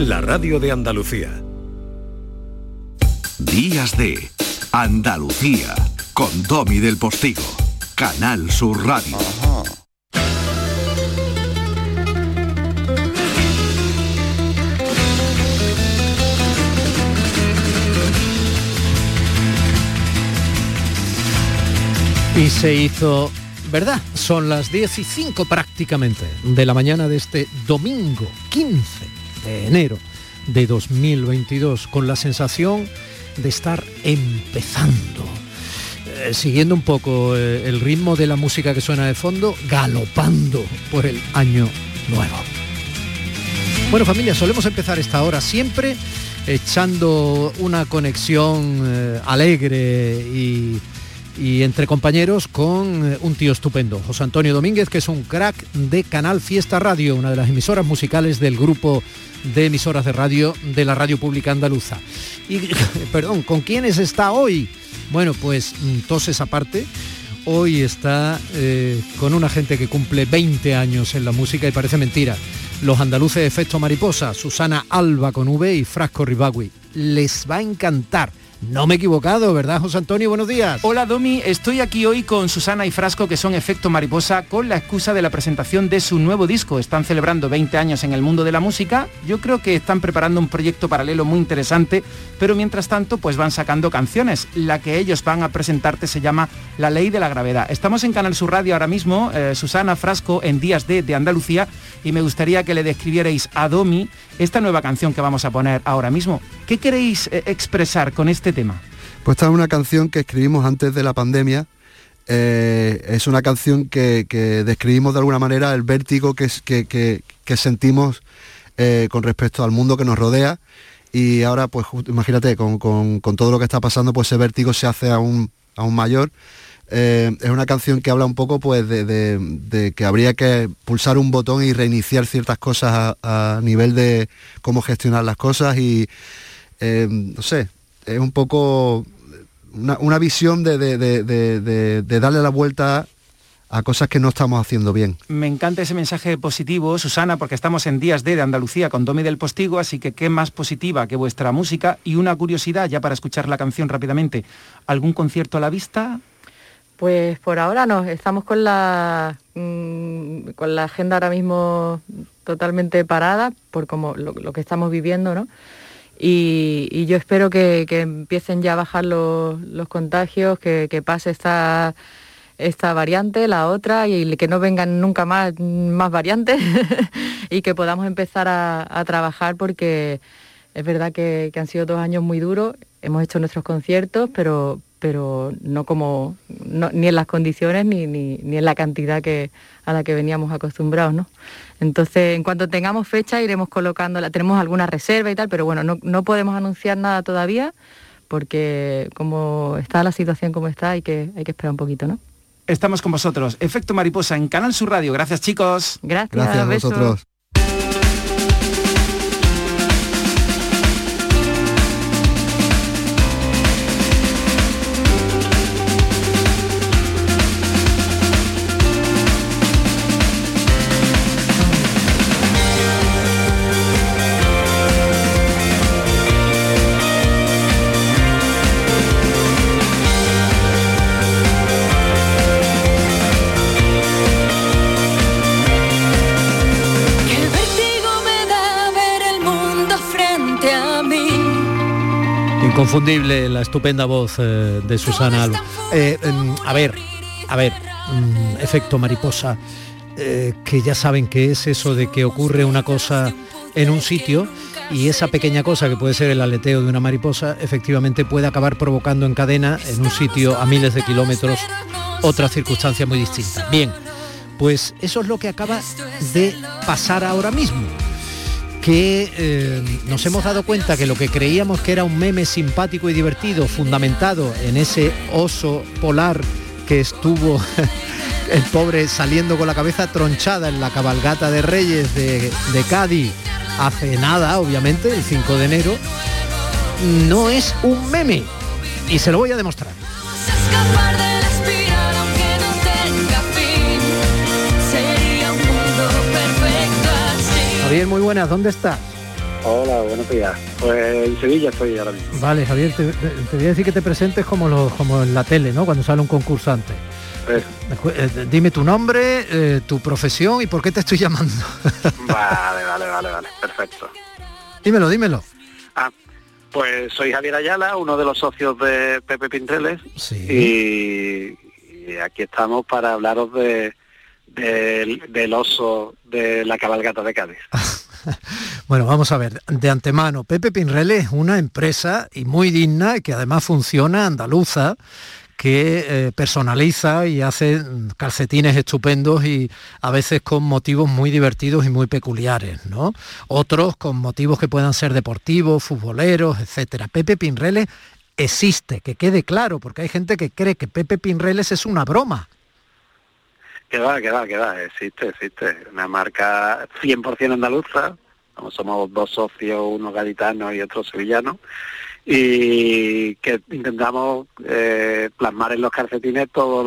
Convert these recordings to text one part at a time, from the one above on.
La radio de Andalucía. Días de Andalucía con Domi del Postigo. Canal Sur Radio. Y se hizo, ¿verdad? Son las 10 y 5 prácticamente de la mañana de este domingo 15 de enero de 2022, con la sensación de estar empezando. Eh, siguiendo un poco eh, el ritmo de la música que suena de fondo, galopando por el año nuevo. Bueno familia, solemos empezar esta hora siempre echando una conexión eh, alegre y y entre compañeros con eh, un tío estupendo, José Antonio Domínguez, que es un crack de Canal Fiesta Radio, una de las emisoras musicales del grupo de emisoras de radio de la Radio Pública Andaluza. Y, perdón, ¿con quiénes está hoy? Bueno, pues mm, toses aparte. Hoy está eh, con una gente que cumple 20 años en la música y parece mentira. Los andaluces de Efecto Mariposa, Susana Alba con V y Frasco Ribagui. Les va a encantar no me he equivocado, ¿verdad, José Antonio? Buenos días. Hola, Domi. Estoy aquí hoy con Susana y Frasco, que son Efecto Mariposa, con la excusa de la presentación de su nuevo disco. Están celebrando 20 años en el mundo de la música. Yo creo que están preparando un proyecto paralelo muy interesante, pero mientras tanto, pues van sacando canciones. La que ellos van a presentarte se llama La Ley de la Gravedad. Estamos en Canal Sur Radio ahora mismo, eh, Susana Frasco, en Días de, de Andalucía, y me gustaría que le describierais a Domi esta nueva canción que vamos a poner ahora mismo. ¿Qué queréis eh, expresar con este tema? Pues esta es una canción que escribimos antes de la pandemia. Eh, es una canción que, describimos de alguna manera el vértigo que, que, sentimos eh, con respecto al mundo que nos rodea y ahora pues imagínate con, todo lo que está pasando pues ese vértigo se hace aún, aún mayor eh, es una canción que habla un poco pues de, que habría que pulsar un botón y reiniciar ciertas cosas a, nivel de cómo gestionar las cosas y no sé, es un poco una, visión de, darle la vuelta a cosas que no estamos haciendo bien. Me encanta ese mensaje positivo, Susana, porque estamos en días de, de Andalucía con Domi del Postigo, así que qué más positiva que vuestra música y una curiosidad ya para escuchar la canción rápidamente. ¿Algún concierto a la vista? Pues por ahora no, estamos con la, mm, con la agenda ahora mismo totalmente parada por como lo, que estamos viviendo, ¿no? Y, yo espero que, empiecen ya a bajar los, contagios, que, pase esta, esta variante, la otra, y que no vengan nunca más, más variantes y que podamos empezar a, trabajar porque es verdad que han sido dos años muy duros, hemos hecho nuestros conciertos, pero, pero no como ni en las condiciones ni, ni, en la cantidad que, a la que veníamos acostumbrados, ¿no? Entonces, en cuanto tengamos fecha, iremos colocándola. Tenemos alguna reserva y tal, pero bueno, no, podemos anunciar nada todavía porque como está la situación como está, hay que, hay que esperar un poquito, ¿no? Estamos con vosotros. Efecto Mariposa en Canal Sur Radio. Gracias, chicos. Gracias, Gracias a vosotros. Inconfundible la estupenda voz eh, de Susana Alba. Eh, em, a ver, a ver, mm, efecto mariposa, eh, que ya saben que es eso de que ocurre una cosa en un sitio y esa pequeña cosa que puede ser el aleteo de una mariposa efectivamente puede acabar provocando en cadena en un sitio a miles de kilómetros otra circunstancia muy distinta. Bien, pues eso es lo que acaba de pasar ahora mismo que eh, nos hemos dado cuenta que lo que creíamos que era un meme simpático y divertido, fundamentado en ese oso polar que estuvo el pobre saliendo con la cabeza tronchada en la cabalgata de Reyes de, de Cádiz hace nada, obviamente, el 5 de enero, no es un meme. Y se lo voy a demostrar. Bien, muy buenas, ¿dónde está? Hola, buenos días. Pues en Sevilla estoy ahora mismo. Vale, Javier, te, voy a decir que te presentes como, los, como en la tele, ¿no? Cuando sale un concursante. Pues- eh, dime tu nombre, eh, tu profesión y por qué te estoy llamando. vale, vale, vale, vale, perfecto. Dímelo, dímelo. Ah, pues soy Javier Ayala, uno de los socios de Pepe Pintreles. Sí. Y, aquí estamos para hablaros de, del oso de la cabalgata de Cádiz. Bueno, vamos a ver, de antemano, Pepe Pinrele es una empresa y muy digna que además funciona andaluza que eh, personaliza y hace calcetines estupendos y a veces con motivos muy divertidos y muy peculiares, ¿no? Otros con motivos que puedan ser deportivos, futboleros, etcétera. Pepe Pinreles existe, que quede claro, porque hay gente que cree que Pepe Pinreles es una broma. Que va, que va, que va, existe, existe. Una marca 100% andaluza, somos dos socios, uno gaditano y otro sevillano, y que intentamos eh, plasmar en los calcetines todo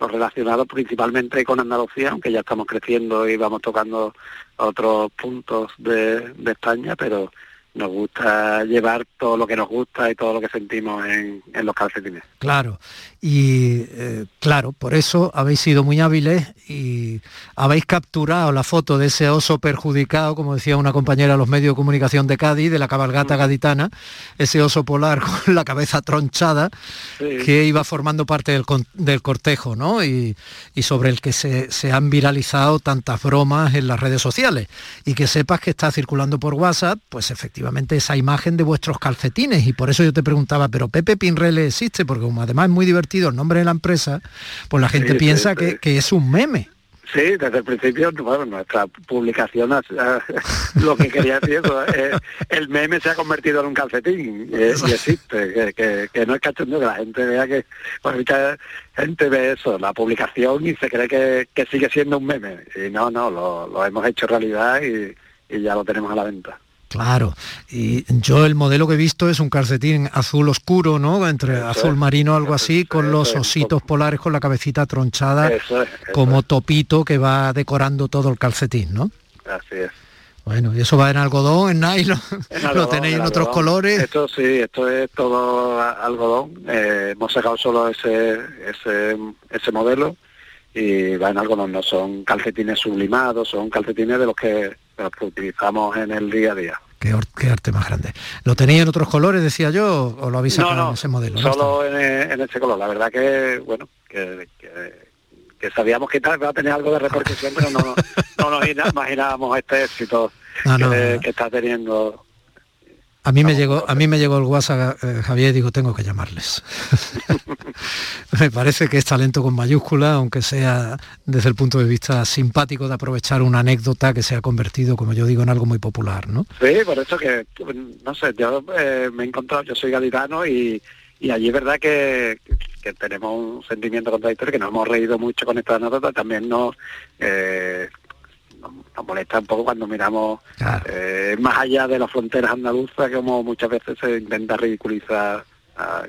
lo, relacionado principalmente con Andalucía, aunque ya estamos creciendo y vamos tocando otros puntos de España, pero nos gusta llevar todo lo que nos gusta y todo lo que sentimos en, los calcetines. Claro, y eh, claro, por eso habéis sido muy hábiles y habéis capturado la foto de ese oso perjudicado, como decía una compañera de los medios de comunicación de Cádiz, de la cabalgata gaditana, ese oso polar con la cabeza tronchada, que iba formando parte del, cortejo, ¿no? Y, sobre el que se, se han viralizado tantas bromas en las redes sociales. Y que sepas que está circulando por WhatsApp, pues efectivamente esa imagen de vuestros calcetines y por eso yo te preguntaba, pero Pepe Pinrele existe, porque como además es muy divertido el nombre de la empresa, pues la gente piensa Que, es un meme. Sí, desde el principio, bueno, nuestra publicación, lo que quería decir, eh, el meme se ha convertido en un calcetín y, existe, que, no es cachondeo, que la gente vea que, pues mucha gente ve eso, la publicación y se cree que, sigue siendo un meme. Y no, no, lo, hemos hecho realidad y ya lo tenemos a la venta. Claro, y yo el modelo que he visto es un calcetín azul oscuro, ¿no? Entre azul marino, algo así, con los ositos polares con la cabecita tronchada, como topito que va decorando todo el calcetín, ¿no? Así es. Bueno, ¿y eso va en algodón, en nylon? ¿Lo tenéis en, otros colores? Esto sí, esto es todo algodón. Eh, hemos sacado solo ese, ese, ese modelo y va en algodón, no son calcetines sublimados, son calcetines de los que los que utilizamos en el día a día. Qué, arte más grande. ¿Lo tenéis en otros colores, decía yo, o lo habéis sacado en ese modelo? Solo en, ese color. La verdad que, bueno, que, sabíamos que va a tener algo de repercusión, pero no, no nos imaginábamos este éxito que, está teniendo a mí, me llegó, a mí me llegó el WhatsApp, eh, Javier, y digo, tengo que llamarles. me parece que es talento con mayúscula, aunque sea desde el punto de vista simpático de aprovechar una anécdota que se ha convertido, como yo digo, en algo muy popular, ¿no? Sí, por eso que, no sé, yo eh, me he encontrado, yo soy gaditano y, allí es verdad que, tenemos un sentimiento contradictorio, que nos hemos reído mucho con esta anécdota, también nos... Eh, nos molesta un poco cuando miramos eh, más allá de las fronteras andaluzas, como muchas veces se intenta ridiculizar a,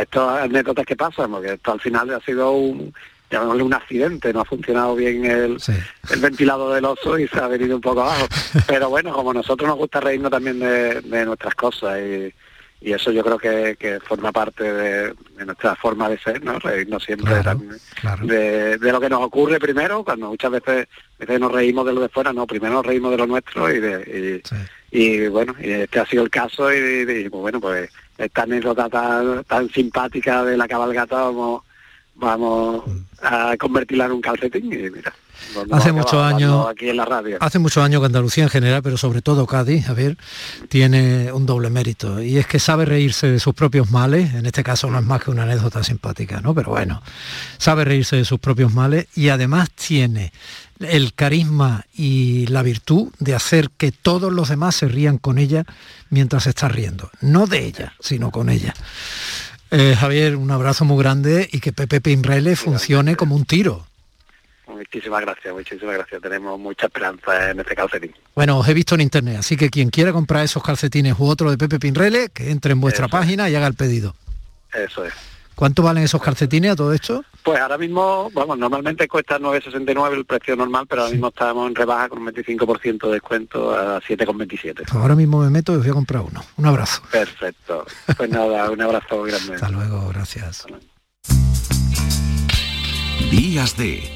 estas anécdotas que pasan, porque esto al final ha sido un llamémosle un accidente, no ha funcionado bien el, el ventilado del oso y se ha venido un poco abajo. Pero bueno, como a nosotros nos gusta reírnos también de, de nuestras cosas y, y eso yo creo que, forma parte de, nuestra forma de ser, ¿no? Reírnos siempre De, lo que nos ocurre primero, cuando muchas veces, nos reímos de lo de fuera, no, primero nos reímos de lo nuestro y de y, bueno, y este ha sido el caso y, pues bueno, pues esta anécdota tan, tan simpática de la cabalgata vamos, vamos a convertirla en un calcetín y mira hace muchos años aquí en la radio. hace muchos años que Andalucía en general pero sobre todo Cádiz a ver tiene un doble mérito. Y es que sabe reírse de sus propios males en este caso no es más que una anécdota simpática no pero bueno sabe reírse de sus propios males y además tiene el carisma y la virtud de hacer que todos los demás se rían con ella mientras está riendo. No de ella sino con ella. Eh, Javier, un abrazo muy grande y que Pepe Pinrele funcione como un tiro. Muchísimas gracias, muchísimas gracias. Tenemos mucha esperanza en este calcetín. Bueno, os he visto en internet, así que quien quiera comprar esos calcetines u otro de Pepe Pinrele, que entre en vuestra página y haga el pedido. Eso es. ¿Cuánto valen esos calcetines a todo esto? Pues ahora mismo, vamos, normalmente cuesta 9,69 el precio normal, pero ahora mismo estamos en rebaja con un 25% de descuento a 7,27. Pues ahora mismo me meto y voy a comprar uno. Un abrazo. Perfecto. Pues nada, un abrazo grande. Hasta luego, gracias. Días de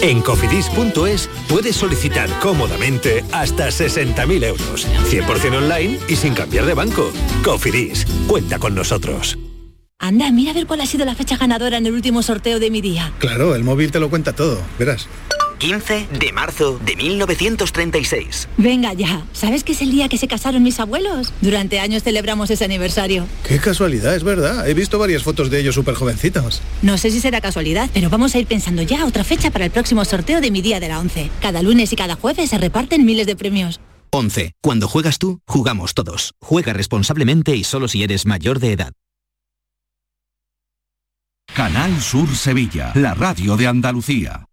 En cofidis.es puedes solicitar cómodamente hasta 60.000 euros, 100% online y sin cambiar de banco. Cofidis, cuenta con nosotros. Anda, mira a ver cuál ha sido la fecha ganadora en el último sorteo de mi día. Claro, el móvil te lo cuenta todo, verás. 15 de marzo de 1936. Venga ya, ¿sabes que es el día que se casaron mis abuelos? Durante años celebramos ese aniversario. Qué casualidad, es verdad. He visto varias fotos de ellos súper jovencitos. No sé si será casualidad, pero vamos a ir pensando ya otra fecha para el próximo sorteo de mi día de la 11. Cada lunes y cada jueves se reparten miles de premios. 11. Cuando juegas tú, jugamos todos. Juega responsablemente y solo si eres mayor de edad. Canal Sur Sevilla, la radio de Andalucía.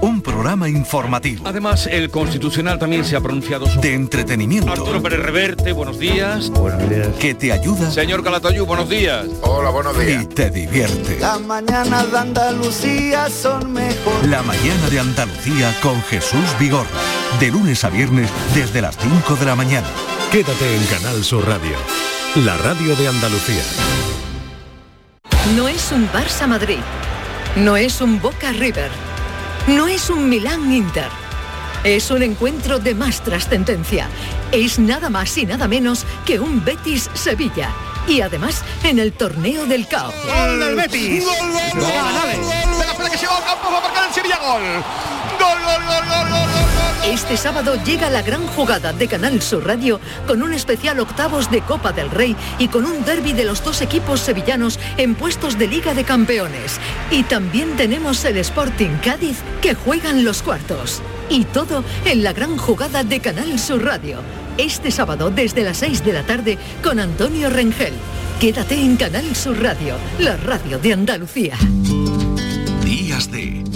un programa informativo. Además, el Constitucional también se ha pronunciado sobre... De entretenimiento. Arturo Pérez Reverte, buenos días. Buenos días. Que te ayuda. Señor Calatayú, buenos días. Hola, buenos días. Y te divierte. La mañana de Andalucía son mejor. La mañana de Andalucía con Jesús Vigorra. De lunes a viernes desde las 5 de la mañana. Quédate en Canal Sur Radio. La radio de Andalucía. No es un Barça Madrid. No es un Boca River no es un Milán Inter. Es un encuentro de más trascendencia. Es nada más y nada menos que un Betis Sevilla. Y además en el torneo del caos. ¡Gol del Betis! ¡Gol, gol, gol! gol, De la que se va a campo, va a marcar el Sevilla gol. ¡Gol, gol, gol, gol, gol! gol! Este sábado llega la gran jugada de Canal Sur Radio con un especial octavos de Copa del Rey y con un derby de los dos equipos sevillanos en puestos de Liga de Campeones. Y también tenemos el Sporting Cádiz que juegan los cuartos. Y todo en la gran jugada de Canal Sur Radio. Este sábado desde las 6 de la tarde con Antonio Rengel. Quédate en Canal Sur Radio, la radio de Andalucía. Días de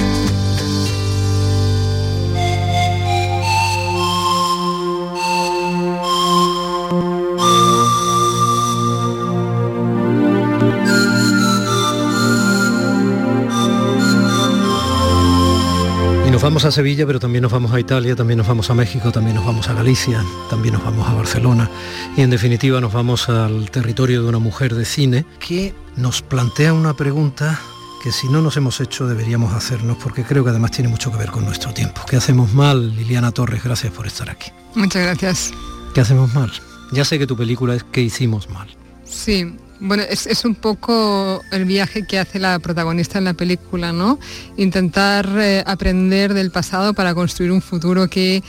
Nos vamos a Sevilla, pero también nos vamos a Italia, también nos vamos a México, también nos vamos a Galicia, también nos vamos a Barcelona y en definitiva nos vamos al territorio de una mujer de cine que nos plantea una pregunta que si no nos hemos hecho deberíamos hacernos porque creo que además tiene mucho que ver con nuestro tiempo. ¿Qué hacemos mal, Liliana Torres? Gracias por estar aquí. Muchas gracias. ¿Qué hacemos mal? Ya sé que tu película es ¿Qué hicimos mal? Sí, bueno, es, un poco el viaje que hace la protagonista en la película, ¿no? Intentar eh, aprender del pasado para construir un futuro que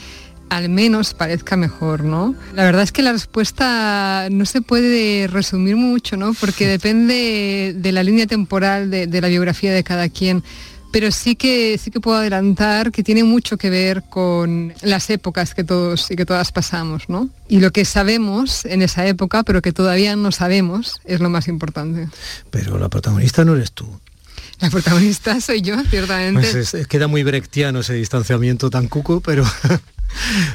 al menos parezca mejor, ¿no? La verdad es que la respuesta no se puede resumir mucho, ¿no? Porque depende de la línea temporal de, de la biografía de cada quien pero sí que sí que puedo adelantar que tiene mucho que ver con las épocas que todos y que todas pasamos, ¿no? Y lo que sabemos en esa época, pero que todavía no sabemos, es lo más importante. Pero la protagonista no eres tú. La protagonista soy yo, ciertamente. Pues queda muy brechtiano ese distanciamiento tan cuco, pero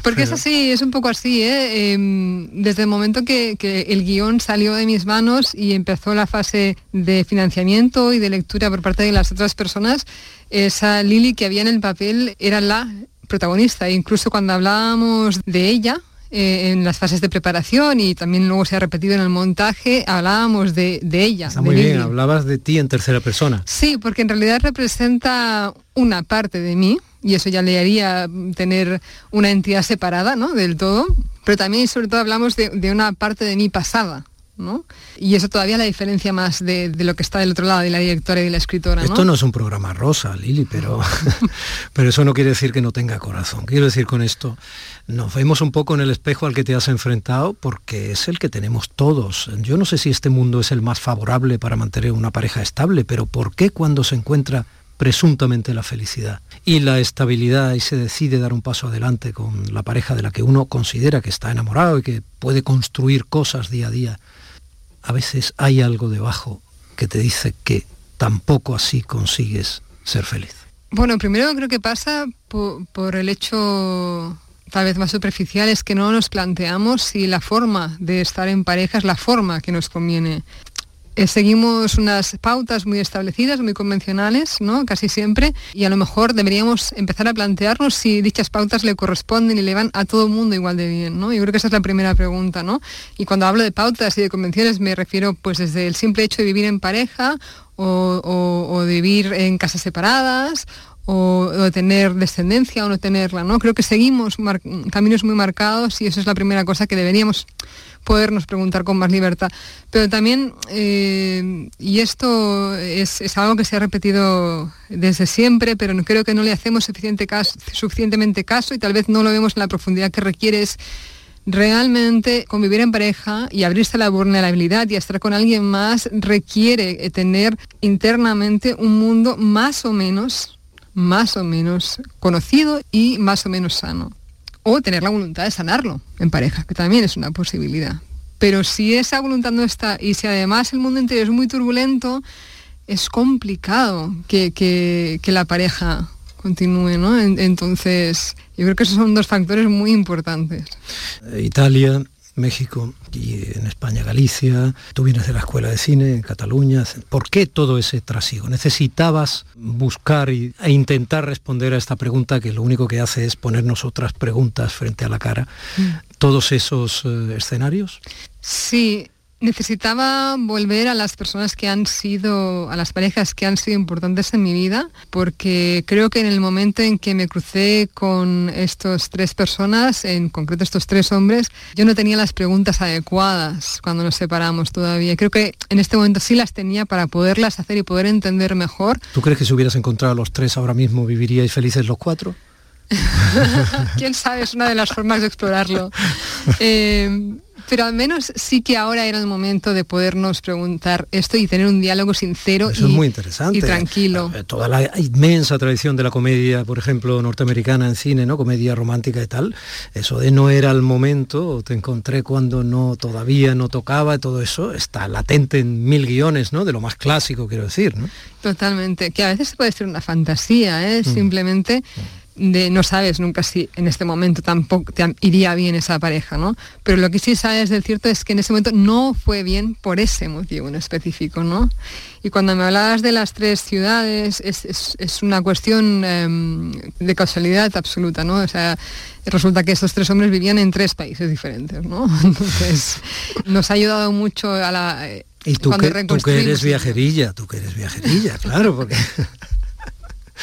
Porque es así, es un poco así, ¿eh? Em, desde el momento que, el guion salió de mis manos y empezó la fase de financiamiento y de lectura por parte de las otras personas, esa Lili que había en el papel era la protagonista. E incluso cuando hablábamos de ella, eh, en las fases de preparación y también luego se ha repetido en el montaje, hablábamos de, ella. muy bien, hablabas de ti en tercera persona. Sí, porque en realidad representa una parte de mí, y eso ya le haría tener una entidad separada ¿no? del todo, pero también y sobre todo hablamos de, una parte de mí pasada. ¿no? Y eso todavía la diferencia más de, lo que está del otro lado, de la directora y de la escritora. Esto no es un programa rosa, Lili, pero, pero eso no quiere decir que no tenga corazón. Quiero decir con esto, nos vemos un poco en el espejo al que te has enfrentado porque es el que tenemos todos. Yo no sé si este mundo es el más favorable para mantener una pareja estable, pero ¿por qué cuando se encuentra presuntamente la felicidad y la estabilidad y se decide dar un paso adelante con la pareja de la que uno considera que está enamorado y que puede construir cosas día a día, a veces hay algo debajo que te dice que tampoco así consigues ser feliz. Bueno, primero creo que pasa por, el hecho tal vez más superficial es que no nos planteamos si la forma de estar en pareja es la forma que nos conviene. Eh, seguimos unas pautas muy establecidas, muy convencionales, ¿no? Casi siempre, y a lo mejor deberíamos empezar a plantearnos si dichas pautas le corresponden y le van a todo el mundo igual de bien, ¿no? Yo creo que esa es la primera pregunta, ¿no? Y cuando hablo de pautas y de convenciones me refiero pues desde el simple hecho de vivir en pareja o, de vivir en casas separadas o, de tener descendencia o no tenerla, ¿no? Creo que seguimos caminos muy marcados y eso es la primera cosa que deberíamos podernos preguntar con más libertad. Pero también, eh, y esto es, algo que se ha repetido desde siempre, pero creo que no le hacemos suficiente caso, suficientemente caso y tal vez no lo vemos en la profundidad que requiere es realmente convivir en pareja y abrirse a la vulnerabilidad y estar con alguien más requiere eh, tener internamente un mundo más o menos, más o menos conocido y más o menos sano o tener la voluntad de sanarlo en pareja, que también es una posibilidad. Pero si esa voluntad no está y si además el mundo entero es muy turbulento, es complicado que, la pareja continúe, ¿no? Entonces, yo creo que esos son dos factores muy importantes. Italia México y en España Galicia, tú vienes de la Escuela de Cine en Cataluña. ¿Por qué todo ese trasiego? ¿Necesitabas buscar e intentar responder a esta pregunta que lo único que hace es ponernos otras preguntas frente a la cara? Mm. ¿Todos esos eh, escenarios? Sí, Necesitaba volver a las personas que han sido, a las parejas que han sido importantes en mi vida, porque creo que en el momento en que me crucé con estos tres personas, en concreto estos tres hombres, yo no tenía las preguntas adecuadas cuando nos separamos todavía. Creo que en este momento sí las tenía para poderlas hacer y poder entender mejor. ¿Tú crees que si hubieras encontrado a los tres ahora mismo viviríais felices los cuatro? Quién sabe, es una de las formas de explorarlo. Eh, pero al menos sí que ahora era el momento de podernos preguntar esto y tener un diálogo sincero y, muy interesante. y tranquilo. Eh, toda la inmensa tradición de la comedia, por ejemplo, norteamericana en cine, ¿no? Comedia romántica y tal. Eso de no era el momento, te encontré cuando no todavía no tocaba, todo eso está latente en mil guiones, ¿no? De lo más clásico, quiero decir, ¿no? Totalmente, que a veces puede ser una fantasía, ¿eh? Mm. Simplemente mm no sabes nunca si en este momento tampoco te iría bien esa pareja, ¿no? Pero lo que sí sabes del cierto es que en ese momento no fue bien por ese motivo en específico, ¿no? Y cuando me hablabas de las tres ciudades, es, una cuestión em, de causalidad absoluta, ¿no? O sea, resulta que estos tres hombres vivían en tres países diferentes, ¿no? Entonces, nos ha ayudado mucho a la... Y tú, que, tú que eres viajerilla, tú que eres viajerilla, claro, porque...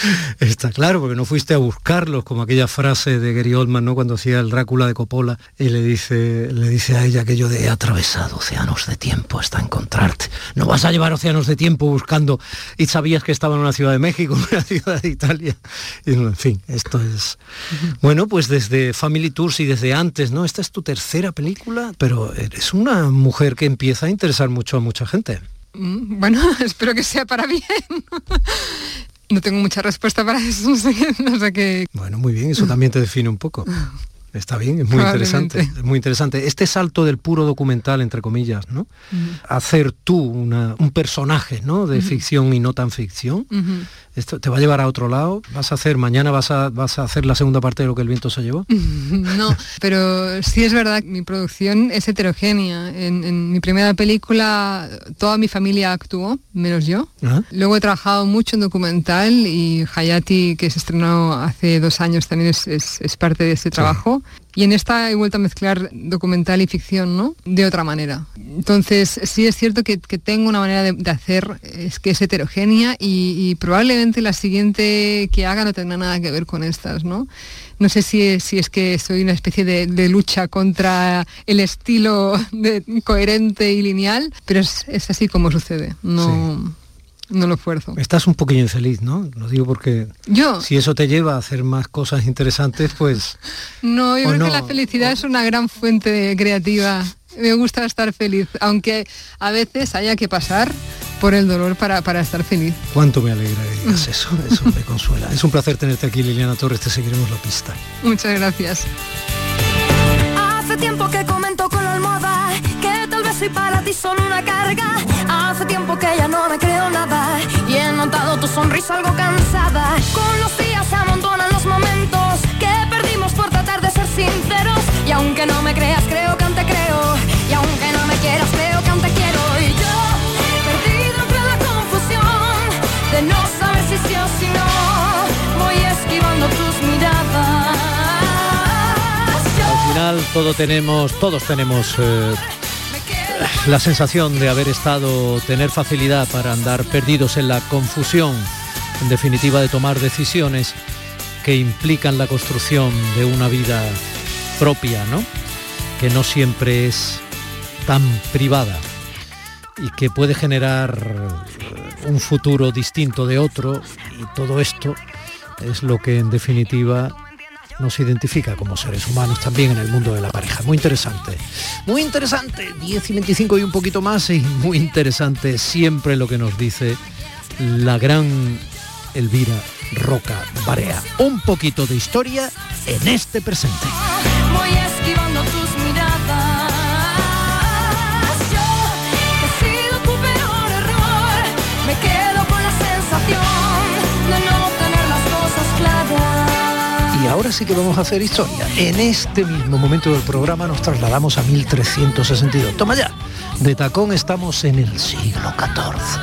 Está claro, porque no fuiste a buscarlos, como aquella frase de Gary Oldman, ¿no? Cuando hacía el Drácula de Coppola y le dice, le dice a ella que yo he atravesado océanos de tiempo hasta encontrarte. No vas a llevar océanos de tiempo buscando y sabías que estaba en una ciudad de México, en una ciudad de Italia. Y, en fin, esto es. Bueno, pues desde Family Tours y desde antes, ¿no? Esta es tu tercera película, pero eres una mujer que empieza a interesar mucho a mucha gente. Mm, bueno, espero que sea para bien. No tengo mucha respuesta para eso, no sé, qué. Bueno, muy bien, eso también te define un poco. Está bien, es muy interesante, es muy interesante. Este salto del puro documental, entre comillas, ¿no? Hacer tú un personaje, ¿no? De ficción y no tan ficción. Esto te va a llevar a otro lado. Vas a hacer, mañana vas a, vas a hacer la segunda parte de lo que el viento se llevó. no, pero sí es verdad, mi producción es heterogénea. En, mi primera película toda mi familia actuó, menos yo. Luego he trabajado mucho en documental y Hayati, que se estrenó hace dos años, también es, parte de este trabajo. Y en esta he vuelto a mezclar documental y ficción, ¿no? De otra manera. Entonces, sí es cierto que, tengo una manera de, hacer es que es heterogénea y, probablemente la siguiente que haga no tendrá nada que ver con estas, ¿no? No sé si es, si es que soy una especie de, lucha contra el estilo coherente y lineal, pero es, así como sucede. No, no lo esfuerzo. Estás un poquillo infeliz, ¿no? Lo digo porque yo si eso te lleva a hacer más cosas interesantes, pues no, yo creo que la felicidad es una gran fuente creativa. Me gusta estar feliz, aunque a veces haya que pasar por el dolor para, para estar feliz. Cuánto me alegra que digas eso, eso me consuela. Es un placer tenerte aquí, Liliana Torres, te seguiremos la pista. Muchas gracias. Soy para ti solo una carga Hace tiempo que ya no me creo nada y he notado tu sonrisa algo cansada. Con los días se amontonan los momentos que perdimos por tratar de ser sinceros. Y aunque no me creas, creo que aún te creo. Y aunque no me quieras, creo que aún te quiero. Y yo, perdido entre la confusión de no saber si sí o si no, voy esquivando tus miradas. Al final todo tenemos, todos tenemos eh, la sensación de haber estado, tener facilidad para andar perdidos en la confusión, en definitiva de tomar decisiones que implican la construcción de una vida propia, ¿no? Que no siempre es tan privada y que puede generar un futuro distinto de otro y todo esto es lo que en definitiva nos identifica como seres humanos también en el mundo de la pareja. Muy interesante. Muy interesante. 10 y 25 y un poquito más y muy interesante siempre lo que nos dice la gran Elvira Roca Barea. Un poquito de historia en este presente. Ahora sí que vamos a hacer historia. En este mismo momento del programa nos trasladamos a 1362. Toma ya. De tacón estamos en el siglo XIV.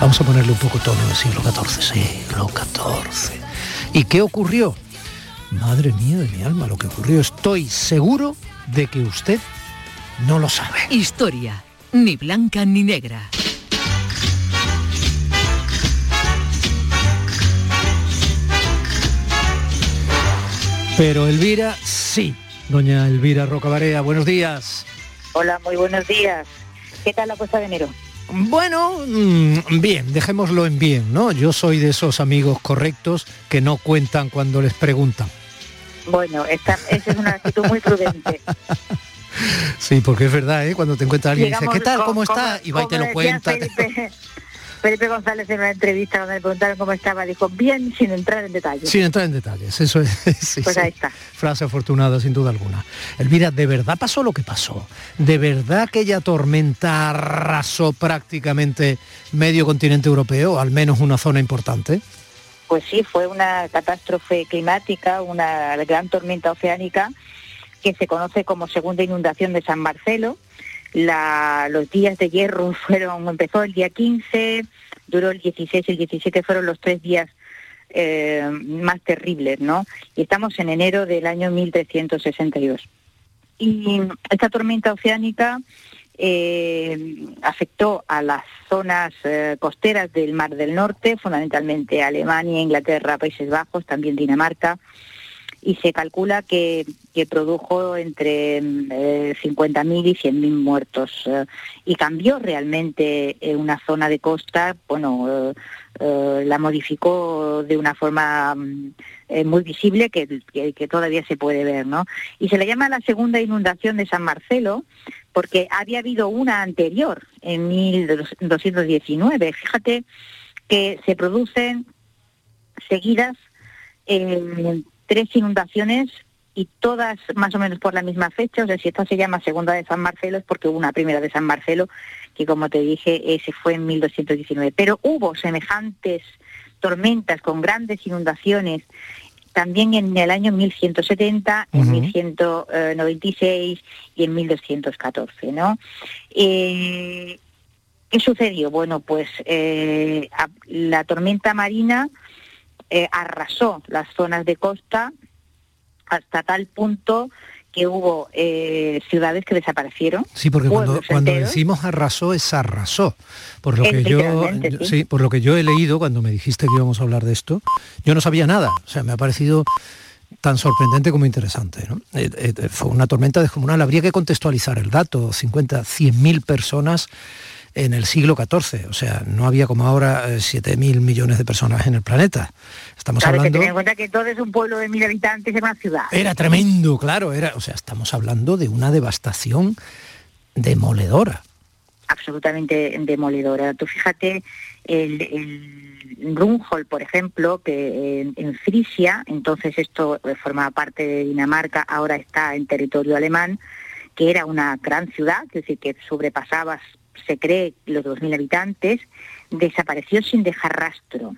Vamos a ponerle un poco tono del siglo XIV. Siglo XIV. ¿Y qué ocurrió? Madre mía de mi alma, lo que ocurrió. Estoy seguro de que usted no lo sabe. Historia. Ni blanca ni negra. Pero Elvira, sí. Doña Elvira Rocabarea, buenos días. Hola, muy buenos días. ¿Qué tal la puesta de enero? Bueno, mm, bien, dejémoslo en bien, ¿no? Yo soy de esos amigos correctos que no cuentan cuando les preguntan. Bueno, esa es una actitud muy prudente. Sí, porque es verdad, ¿eh? Cuando te encuentra alguien y dice, ¿qué tal? ¿Cómo, está? Y va y te lo cuenta. Felipe González en una entrevista donde le preguntaron cómo estaba, dijo, bien, sin entrar en detalles. Sin entrar en detalles, eso es. pues ahí está. Frase afortunada, sin duda alguna. Elvira, ¿de verdad pasó lo que pasó? ¿De verdad aquella tormenta arrasó prácticamente medio continente europeo, al menos una zona importante? Pues sí, fue una catástrofe climática, una gran tormenta oceánica que se conoce como segunda inundación de San Marcelo los días de hierro fueron, empezó el día 15, duró el 16 y el 17 fueron los tres días eh, más terribles, ¿no? Y estamos en enero del año 1362. Y esta tormenta oceánica eh, afectó a las zonas eh, costeras del Mar del Norte, fundamentalmente Alemania, Inglaterra, Países Bajos, también Dinamarca, y se calcula que, produjo entre 50.000 y 100.000 muertos y cambió realmente una zona de costa, bueno, la modificó de una forma mm, muy visible que, que, todavía se puede ver, ¿no? Y se le llama la segunda inundación de San Marcelo porque había habido una anterior en 1219. Fíjate que se producen seguidas eh, tres inundaciones y todas más o menos por la misma fecha. O sea, si esta se llama segunda de San Marcelo es porque hubo una primera de San Marcelo, que como te dije, ese fue en 1219. Pero hubo semejantes tormentas con grandes inundaciones también en el año 1170, en 1196 y en 1214, ¿no? Eh, ¿Qué sucedió? Bueno, pues eh, la tormenta marina eh, arrasó las zonas de costa hasta tal punto que hubo eh, ciudades que desaparecieron. Sí, porque cuando, decimos arrasó es arrasó. Por lo que yo, sí. por lo que yo he leído cuando me dijiste que íbamos a hablar de esto, yo no sabía nada. O sea, me ha parecido tan sorprendente como interesante. Eh, eh, fue una tormenta descomunal. Habría que contextualizar el dato. 50, 100 mil personas en el siglo XIV. O sea, no había como ahora 7.000 mil millones de personas en el planeta. Estamos hablando... Que tener en cuenta que todo es un pueblo de mil habitantes en una ciudad. Era tremendo, claro. Era, o sea, estamos hablando de una devastación demoledora. Absolutamente demoledora. Tú fíjate, el, el Runhol, por ejemplo, que en, en, Frisia, entonces esto formaba parte de Dinamarca, ahora está en territorio alemán, que era una gran ciudad, es decir, que sobrepasaba se cree los 2.000 habitantes, desapareció sin dejar rastro.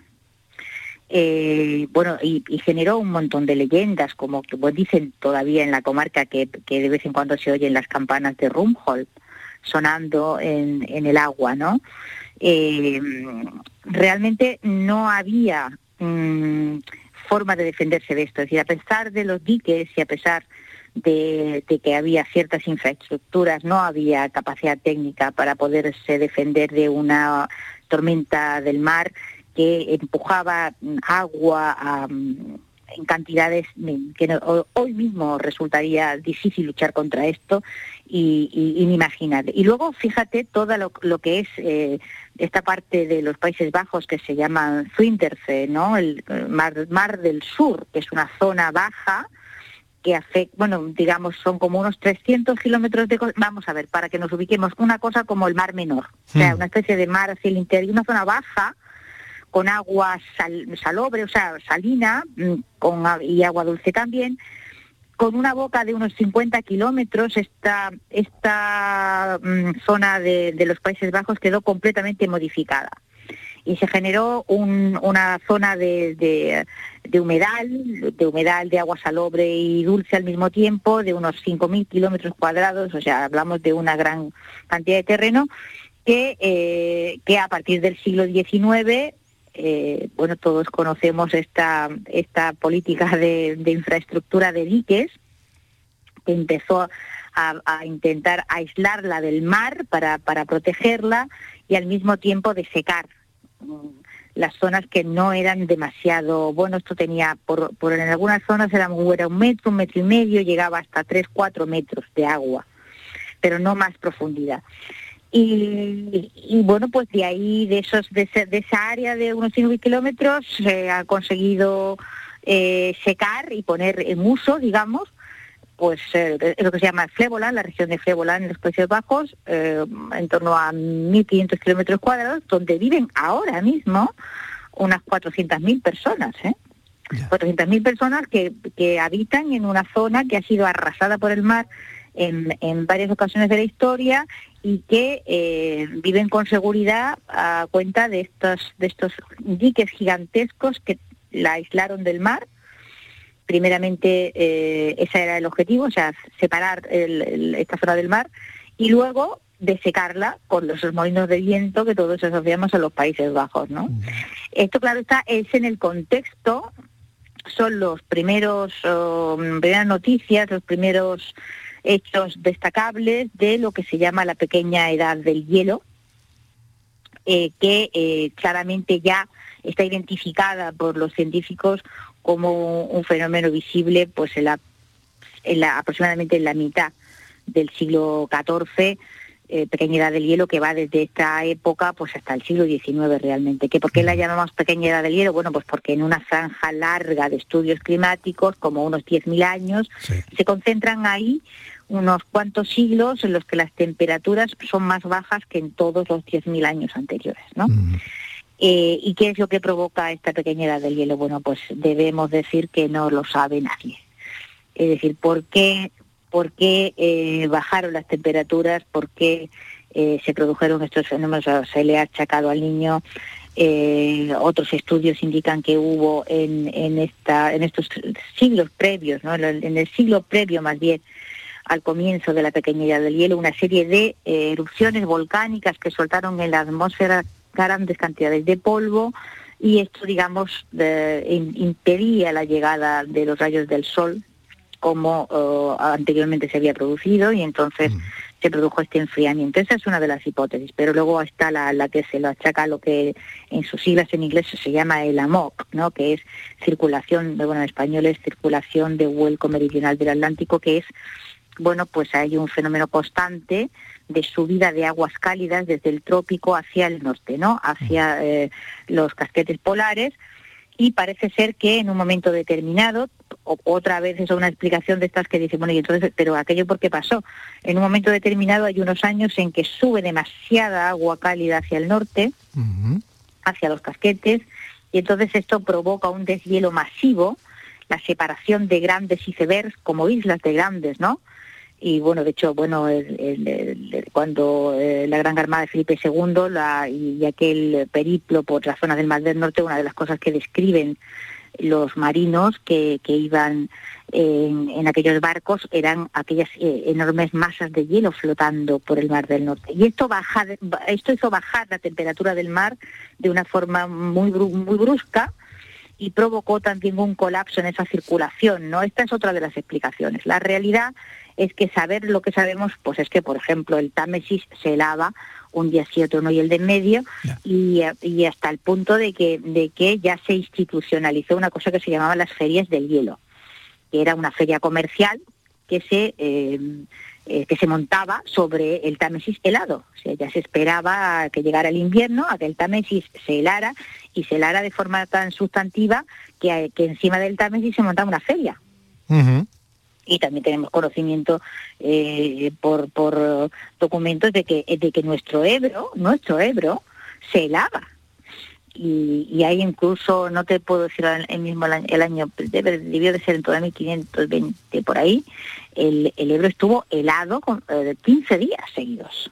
Eh, bueno, y, generó un montón de leyendas, como pues, dicen todavía en la comarca que, de vez en cuando se oyen las campanas de Rumhol sonando en, el agua, ¿no? Eh, realmente no había mm, forma de defenderse de esto. Es decir, a pesar de los diques y a pesar de, que había ciertas infraestructuras, no había capacidad técnica para poderse defender de una tormenta del mar que empujaba agua en cantidades que hoy mismo resultaría difícil luchar contra esto y, inimaginable. Y luego fíjate todo lo, que es eh, esta parte de los Países Bajos que se llama Zwinterse, ¿no? el mar, mar del Sur, que es una zona baja, que afecta, bueno, digamos, son como unos 300 kilómetros de... Vamos a ver, para que nos ubiquemos, una cosa como el Mar Menor, o sea, hmm. una especie de mar hacia el interior, una zona baja, con agua salobre, o sea, salina, mm, con, y agua dulce también, con una boca de unos 50 kilómetros, esta, esta mm, zona de, de los Países Bajos quedó completamente modificada y se generó una zona de, de, humedal, de humedal de agua salobre y dulce al mismo tiempo, de unos 5.000 kilómetros cuadrados, o sea, hablamos de una gran cantidad de terreno, que, eh, que a partir del siglo XIX eh, bueno, todos conocemos esta, esta política de, infraestructura de diques, que empezó a, intentar aislarla del mar para, para protegerla y al mismo tiempo de secar las zonas que no eran demasiado, bueno, esto tenía, por, por en algunas zonas era, era un metro, un metro y medio, llegaba hasta tres, cuatro metros de agua, pero no más profundidad. Y, bueno, pues de ahí, de, esos, de, esa área de unos 5 kilómetros, se ha conseguido eh, secar y poner en uso, digamos, pues eh, lo que se llama Flevoland, la región de Flevoland en los Países Bajos, eh, en torno a 1.500 kilómetros cuadrados, donde viven ahora mismo unas 400.000 personas. ¿eh? 400.000 personas que, que habitan en una zona que ha sido arrasada por el mar en, en varias ocasiones de la historia y que eh, viven con seguridad a cuenta de estos, de estos diques gigantescos que la aislaron del mar primeramente eh, ese era el objetivo, o sea, separar esta zona del mar y luego desecarla con los molinos de viento que todos asociamos a los Países Bajos, ¿no? Esto, claro está, es en el contexto, son los primeros, primeras noticias, los primeros hechos destacables de lo que se llama la pequeña edad del hielo, eh, que eh, claramente ya está identificada por los científicos como un fenómeno visible pues en la, en la aproximadamente en la mitad del siglo XIV eh, pequeña edad del hielo que va desde esta época pues hasta el siglo XIX realmente. ¿Que ¿Por qué la llamamos pequeña edad del hielo? Bueno, pues porque en una franja larga de estudios climáticos, como unos 10.000 años, se concentran ahí unos cuantos siglos en los que las temperaturas son más bajas que en todos los 10.000 años anteriores, ¿no? Eh, ¿Y qué es lo que provoca esta pequeña edad del hielo? Bueno, pues debemos decir que no lo sabe nadie. Es decir, ¿por qué por qué eh, bajaron las temperaturas, por qué eh, se produjeron estos fenómenos, se le ha achacado al niño. Otros estudios indican que hubo en, en, esta, en estos siglos previos, ¿no? en el siglo previo más bien al comienzo de la pequeña del hielo, una serie de erupciones volcánicas que soltaron en la atmósfera grandes cantidades de polvo y esto, digamos, impedía la llegada de los rayos del sol como eh, anteriormente se había producido y entonces mm. se produjo este enfriamiento. Esa es una de las hipótesis, pero luego está la, que se lo achaca a lo que en sus siglas en inglés se llama el AMOC, ¿no? que es circulación, bueno, en español es circulación de huelco meridional del Atlántico, que es, bueno, pues hay un fenómeno constante de subida de aguas cálidas desde el trópico hacia el norte, ¿no? hacia eh, los casquetes polares, y parece ser que en un momento determinado, otra vez es una explicación de estas que dice, bueno, y entonces, pero aquello por qué pasó. En un momento determinado hay unos años en que sube demasiada agua cálida hacia el norte, hacia los casquetes, y entonces esto provoca un deshielo masivo, la separación de grandes icebergs como islas de grandes, ¿no? Y bueno, de hecho, bueno, cuando eh, la Gran Armada de Felipe II la, y, aquel periplo por la zona del Mar del Norte, una de las cosas que describen los marinos que, que iban en, aquellos barcos eran aquellas eh, enormes masas de hielo flotando por el Mar del Norte. Y esto, baja, esto hizo bajar la temperatura del mar de una forma muy, muy brusca, y provocó también un colapso en esa circulación, ¿no? Esta es otra de las explicaciones. La realidad es que saber lo que sabemos, pues es que, por ejemplo, el Támesis se lava un día sí, otro no, y el de en medio, y, hasta el punto de que, de que ya se institucionalizó una cosa que se llamaba las ferias del hielo, que era una feria comercial que se... Eh, eh, que se montaba sobre el Támesis helado. O sea, ya se esperaba que llegara el invierno, a que el Támesis se helara y se helara de forma tan sustantiva que, que encima del Támesis se montaba una feria y también tenemos conocimiento eh, por, por documentos de que, de que nuestro Ebro, nuestro Ebro, se lava. Y, y hay incluso, no te puedo decir el mismo el año, debe, debió de ser en todo 1520 por ahí, el, el Ebro estuvo helado con, 15 eh, días seguidos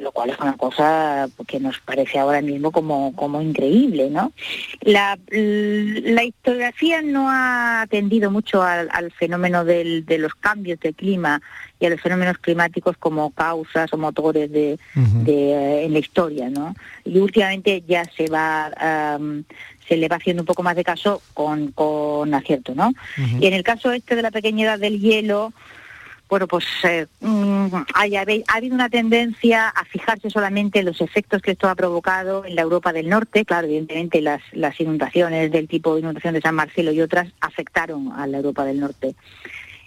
lo cual es una cosa que nos parece ahora mismo como, como increíble, ¿no? La, la historiografía no ha atendido mucho al, fenómeno del, de los cambios de clima y a los fenómenos climáticos como causas o motores de, en la historia, ¿no? Y últimamente ya se va se le va haciendo un poco más de caso con, con acierto, ¿no? Y en el caso este de la pequeña del hielo, bueno, pues eh, mm, ha habido una tendencia a fijarse solamente en los efectos que esto ha provocado en la Europa del Norte. Claro, evidentemente las, las inundaciones del tipo de inundación de San Marcelo y otras afectaron a la Europa del Norte,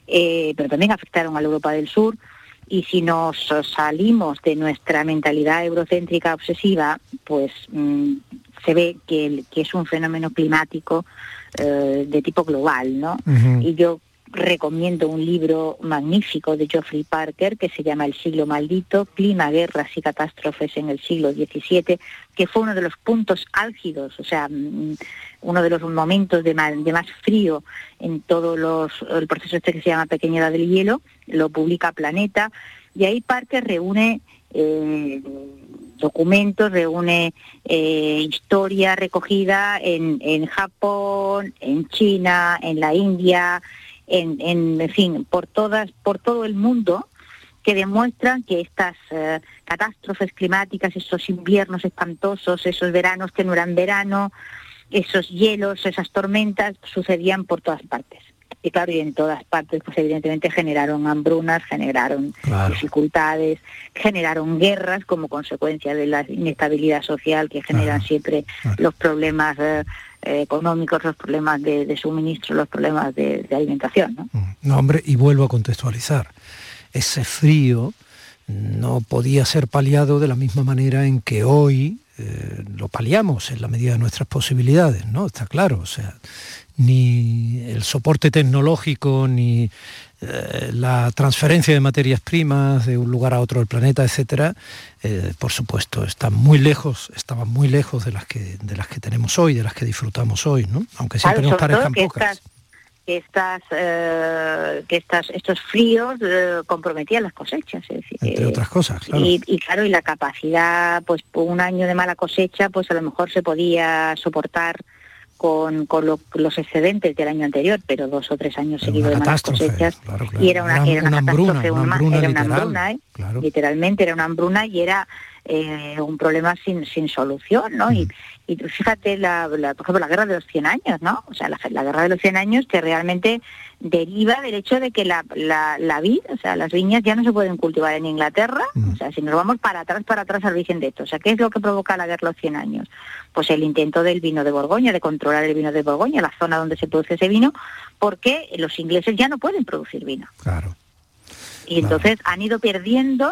eh, pero también afectaron a la Europa del Sur. Y si nos salimos de nuestra mentalidad eurocéntrica obsesiva, pues mm, se ve que, es un fenómeno climático eh, de tipo global, ¿no? Y yo recomiendo un libro magnífico de Geoffrey Parker que se llama El siglo maldito, clima, guerras y catástrofes en el siglo XVII, que fue uno de los puntos álgidos, o sea, mm, uno de los momentos de más, frío en todo los, el proceso este que se llama Pequeña del Hielo, lo publica Planeta, y ahí Parker reúne eh, documentos, reúne eh, historia recogida en Japón, en China, en la India, en, en, fin, por todas, por todo el mundo que demuestran que estas eh, catástrofes climáticas, esos inviernos espantosos, esos veranos que no eran verano, esos hielos, esas tormentas, sucedían por todas partes. Y claro, y en todas partes, pues evidentemente generaron hambrunas, generaron dificultades, generaron guerras como consecuencia de la inestabilidad social que generan siempre los problemas eh, económicos, los problemas de, suministro, los problemas de, alimentación. ¿no? Mm. no, hombre, y vuelvo a contextualizar. Ese frío no podía ser paliado de la misma manera en que hoy eh, lo paliamos en la medida de nuestras posibilidades, ¿no? Está claro, o sea, ni el soporte tecnológico, ni eh, la transferencia de materias primas de un lugar a otro del planeta, etcétera, eh, por supuesto, están muy lejos, estaban muy lejos de las que de las que tenemos hoy, de las que disfrutamos hoy, ¿no? Aunque siempre nos parezcan pocas que estas eh, que estas estos fríos eh, comprometían las cosechas es decir, entre otras cosas claro. Y, claro y la capacidad pues por un año de mala cosecha pues a lo mejor se podía soportar con, con los excedentes del año anterior, pero dos o tres años seguidos de malas cosechas. y era una, era una, catástrofe, una, hambruna, era una hambruna, ¿eh? literalmente era una hambruna y era eh, un problema sin, sin solución, ¿no? Y, y fíjate, la, por ejemplo, la guerra de los 100 años, ¿no? O sea, la, guerra de los 100 años que realmente deriva del hecho de que la, la, la vid, o sea, las viñas ya no se pueden cultivar en Inglaterra, o sea, si nos vamos para atrás, para atrás al origen de esto. O sea, ¿qué es lo que provoca la guerra de los 100 años? Pues el intento del vino de Borgoña, de controlar el vino de Borgoña, la zona donde se produce ese vino, porque los ingleses ya no pueden producir vino. Claro. Y entonces han ido perdiendo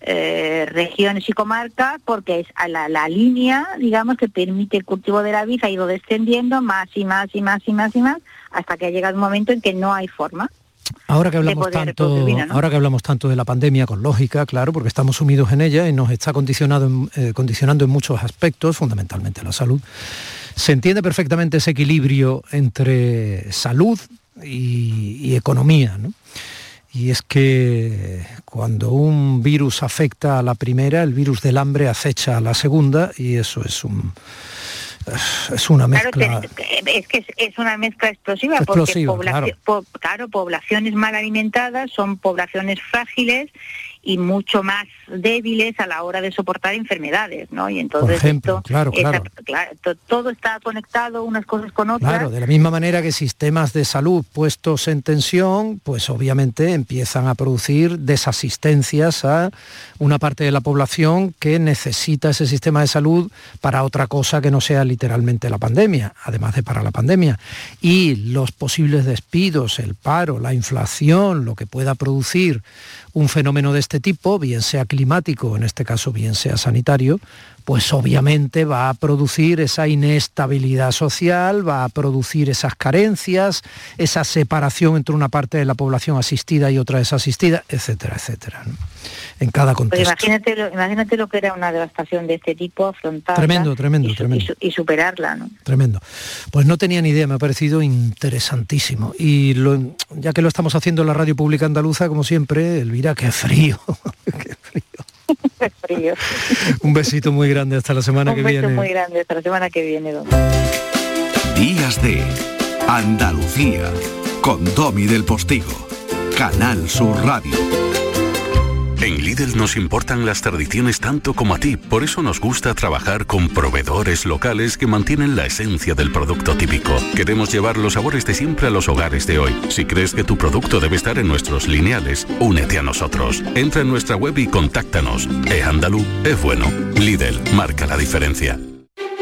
eh, regiones y comarcas porque es a la, línea, digamos, que permite el cultivo de la vid ha ido descendiendo más y más y más y más y más hasta que ha llegado un momento en que no hay forma. Ahora que hablamos tanto, ahora que hablamos tanto de la pandemia con lógica, claro, porque estamos sumidos en ella y nos está condicionado eh, condicionando en muchos aspectos, fundamentalmente la salud. Se entiende perfectamente ese equilibrio entre salud y, y economía, ¿no? Y es que cuando un virus afecta a la primera, el virus del hambre acecha a la segunda y eso es un es una mezcla. es que es una mezcla explosiva, porque claro, poblaciones mal alimentadas son poblaciones frágiles y mucho más débiles a la hora de soportar enfermedades, ¿no? Y entonces claro, claro. todo está conectado unas cosas con otras. Claro, de la misma manera que sistemas de salud puestos en tensión, pues obviamente empiezan a producir desasistencias a una parte de la población que necesita ese sistema de salud para otra cosa que no sea literalmente la pandemia, además de para la pandemia. Y los posibles despidos, el paro, la inflación, lo que pueda producir un fenómeno de este tipo, bien sea climático, en este caso bien sea sanitario, pues obviamente va a producir esa inestabilidad social, va a producir esas carencias, esa separación entre una parte de la población asistida y otra desasistida, etcétera, etcétera. En cada pues contexto. imagínate, lo, imagínate lo que era una devastación de este tipo, afrontarla tremendo, tremendo, y, tremendo. Y, superarla. ¿no? Tremendo. Pues no tenía ni idea, me ha parecido interesantísimo. Y ya que lo estamos haciendo en la radio pública andaluza, como siempre, Elvira, qué frío, qué frío. Un besito muy grande hasta la semana que viene. Un beso muy grande hasta la semana que viene. Días de Andalucía con Domi del Postigo, Canal Sur Radio. En Lidl nos importan las tradiciones tanto como a ti, por eso nos gusta trabajar con proveedores locales que mantienen la esencia del producto típico. Queremos llevar los sabores de siempre a los hogares de hoy. Si crees que tu producto debe estar en nuestros lineales, únete a nosotros. Entra en nuestra web y contáctanos. Es andalú, es bueno. Lidl marca la diferencia.